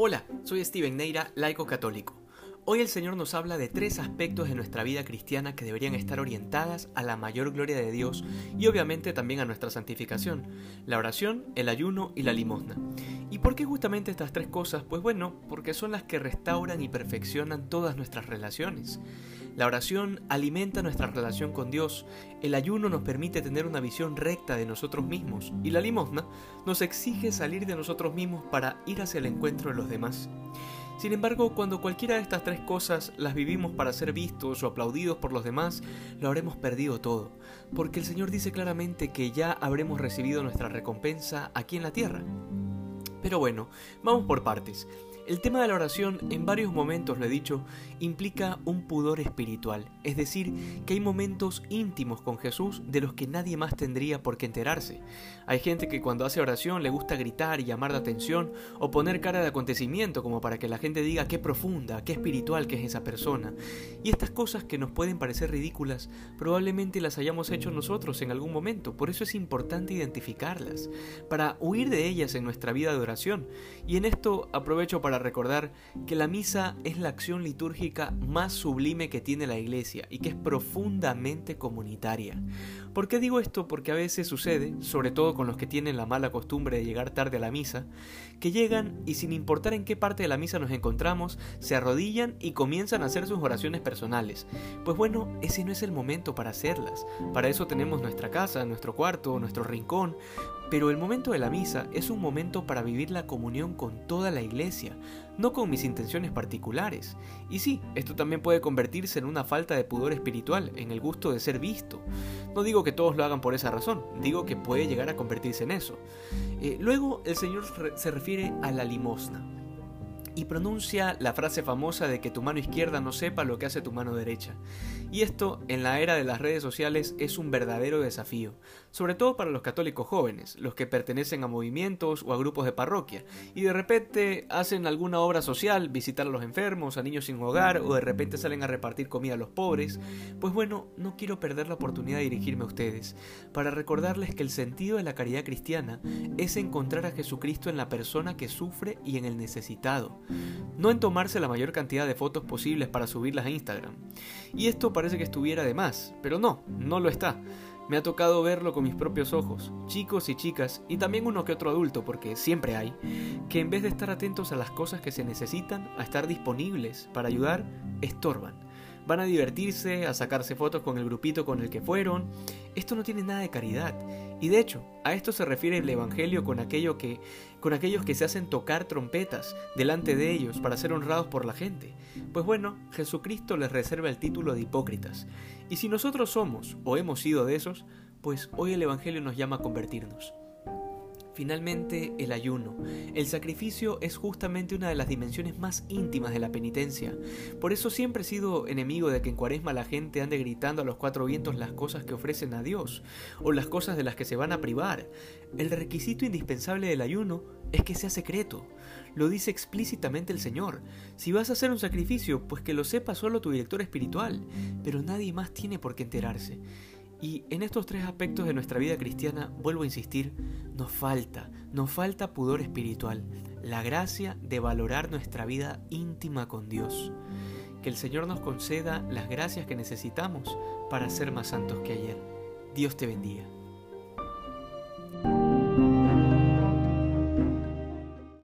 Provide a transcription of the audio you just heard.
Hola, soy Steven Neira, laico católico. Hoy el Señor nos habla de tres aspectos de nuestra vida cristiana que deberían estar orientadas a la mayor gloria de Dios y obviamente también a nuestra santificación, la oración, el ayuno y la limosna. ¿Y por qué justamente estas tres cosas? Pues bueno, porque son las que restauran y perfeccionan todas nuestras relaciones. La oración alimenta nuestra relación con Dios, el ayuno nos permite tener una visión recta de nosotros mismos y la limosna nos exige salir de nosotros mismos para ir hacia el encuentro de los demás. Sin embargo, cuando cualquiera de estas tres cosas las vivimos para ser vistos o aplaudidos por los demás, lo habremos perdido todo, porque el Señor dice claramente que ya habremos recibido nuestra recompensa aquí en la tierra. Pero bueno, vamos por partes. El tema de la oración, en varios momentos lo he dicho, implica un pudor espiritual, es decir, que hay momentos íntimos con Jesús de los que nadie más tendría por qué enterarse. Hay gente que cuando hace oración le gusta gritar y llamar la atención o poner cara de acontecimiento como para que la gente diga qué profunda, qué espiritual que es esa persona. Y estas cosas que nos pueden parecer ridículas, probablemente las hayamos hecho nosotros en algún momento, por eso es importante identificarlas, para huir de ellas en nuestra vida de oración. Y en esto aprovecho para recordar que la misa es la acción litúrgica más sublime que tiene la iglesia y que es profundamente comunitaria. ¿Por qué digo esto? Porque a veces sucede, sobre todo con los que tienen la mala costumbre de llegar tarde a la misa, que llegan y sin importar en qué parte de la misa nos encontramos, se arrodillan y comienzan a hacer sus oraciones personales. Pues bueno, ese no es el momento para hacerlas. Para eso tenemos nuestra casa, nuestro cuarto, nuestro rincón, pero el momento de la misa es un momento para vivir la comunión con toda la iglesia, no con mis intenciones particulares. Y sí, esto también puede convertirse en una falta de pudor espiritual, en el gusto de ser visto. No digo que todos lo hagan por esa razón, digo que puede llegar a convertirse en eso. Eh, luego el Señor se refiere a la limosna y pronuncia la frase famosa de que tu mano izquierda no sepa lo que hace tu mano derecha. Y esto, en la era de las redes sociales, es un verdadero desafío, sobre todo para los católicos jóvenes, los que pertenecen a movimientos o a grupos de parroquia, y de repente hacen alguna obra social, visitar a los enfermos, a niños sin hogar, o de repente salen a repartir comida a los pobres. Pues bueno, no quiero perder la oportunidad de dirigirme a ustedes, para recordarles que el sentido de la caridad cristiana es encontrar a Jesucristo en la persona que sufre y en el necesitado no en tomarse la mayor cantidad de fotos posibles para subirlas a Instagram. Y esto parece que estuviera de más, pero no, no lo está. Me ha tocado verlo con mis propios ojos, chicos y chicas, y también uno que otro adulto, porque siempre hay, que en vez de estar atentos a las cosas que se necesitan, a estar disponibles para ayudar, estorban van a divertirse, a sacarse fotos con el grupito con el que fueron. Esto no tiene nada de caridad. Y de hecho, a esto se refiere el Evangelio con, aquello que, con aquellos que se hacen tocar trompetas delante de ellos para ser honrados por la gente. Pues bueno, Jesucristo les reserva el título de hipócritas. Y si nosotros somos o hemos sido de esos, pues hoy el Evangelio nos llama a convertirnos. Finalmente, el ayuno. El sacrificio es justamente una de las dimensiones más íntimas de la penitencia. Por eso siempre he sido enemigo de que en cuaresma la gente ande gritando a los cuatro vientos las cosas que ofrecen a Dios, o las cosas de las que se van a privar. El requisito indispensable del ayuno es que sea secreto. Lo dice explícitamente el Señor. Si vas a hacer un sacrificio, pues que lo sepa solo tu director espiritual, pero nadie más tiene por qué enterarse. Y en estos tres aspectos de nuestra vida cristiana, vuelvo a insistir, nos falta, nos falta pudor espiritual, la gracia de valorar nuestra vida íntima con Dios. Que el Señor nos conceda las gracias que necesitamos para ser más santos que ayer. Dios te bendiga.